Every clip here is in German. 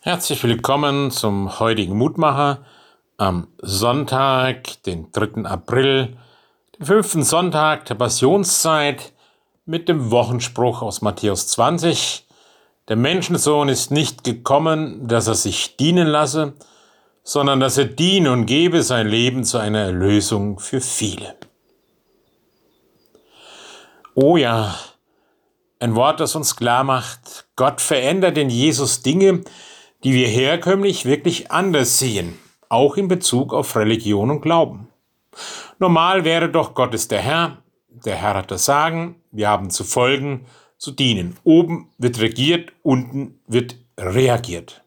Herzlich willkommen zum heutigen Mutmacher am Sonntag, den 3. April, den fünften Sonntag der Passionszeit mit dem Wochenspruch aus Matthäus 20. Der Menschensohn ist nicht gekommen, dass er sich dienen lasse, sondern dass er diene und gebe sein Leben zu einer Erlösung für viele. Oh ja, ein Wort, das uns klar macht, Gott verändert in Jesus Dinge, die wir herkömmlich wirklich anders sehen, auch in Bezug auf Religion und Glauben. Normal wäre doch Gott ist der Herr, der Herr hat das Sagen, wir haben zu folgen, zu dienen. Oben wird regiert, unten wird reagiert.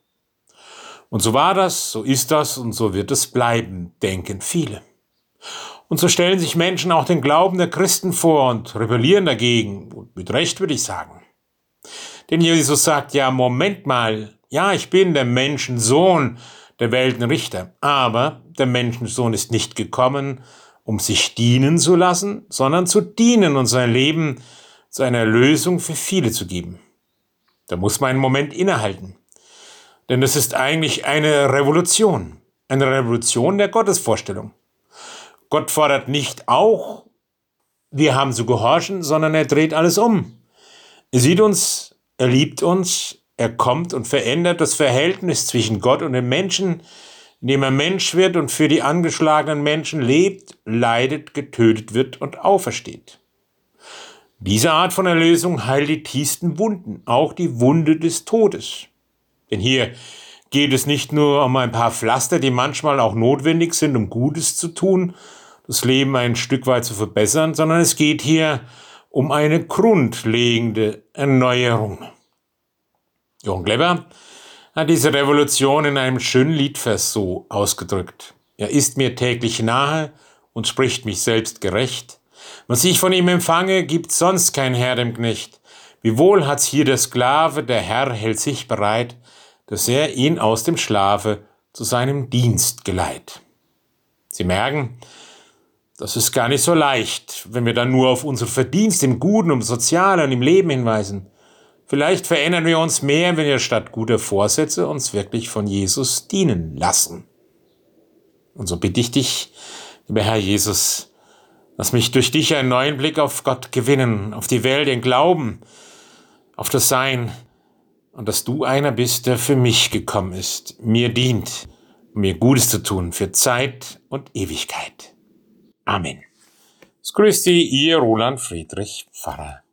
Und so war das, so ist das und so wird es bleiben, denken viele. Und so stellen sich Menschen auch den Glauben der Christen vor und rebellieren dagegen, und mit Recht würde ich sagen. Denn Jesus sagt ja, Moment mal, ja, ich bin der Menschensohn, der Weltenrichter, aber der Menschensohn ist nicht gekommen, um sich dienen zu lassen, sondern zu dienen und sein Leben zu einer Lösung für viele zu geben. Da muss man einen Moment innehalten. Denn es ist eigentlich eine Revolution, eine Revolution der Gottesvorstellung. Gott fordert nicht auch, wir haben zu gehorchen, sondern er dreht alles um. Er sieht uns, er liebt uns, er kommt und verändert das Verhältnis zwischen Gott und den Menschen, indem er Mensch wird und für die angeschlagenen Menschen lebt, leidet, getötet wird und aufersteht. Diese Art von Erlösung heilt die tiefsten Wunden, auch die Wunde des Todes. Denn hier geht es nicht nur um ein paar Pflaster, die manchmal auch notwendig sind, um Gutes zu tun, das Leben ein Stück weit zu verbessern, sondern es geht hier um eine grundlegende Erneuerung. Johann Kleber hat diese Revolution in einem schönen Liedvers so ausgedrückt. Er ist mir täglich nahe und spricht mich selbst gerecht. Was ich von ihm empfange, gibt sonst kein Herr dem Knecht. Wiewohl hat's hier der Sklave, der Herr hält sich bereit, dass er ihn aus dem Schlafe zu seinem Dienst geleit. Sie merken, das ist gar nicht so leicht, wenn wir dann nur auf unser Verdienst im Guten, im Sozialen, im Leben hinweisen. Vielleicht verändern wir uns mehr, wenn wir statt guter Vorsätze uns wirklich von Jesus dienen lassen. Und so bitte ich dich, lieber Herr Jesus, lass mich durch dich einen neuen Blick auf Gott gewinnen, auf die Welt, den Glauben, auf das Sein und dass du einer bist, der für mich gekommen ist, mir dient, um mir Gutes zu tun für Zeit und Ewigkeit. Amen. Es grüßt Ihr Roland Friedrich Pfarrer.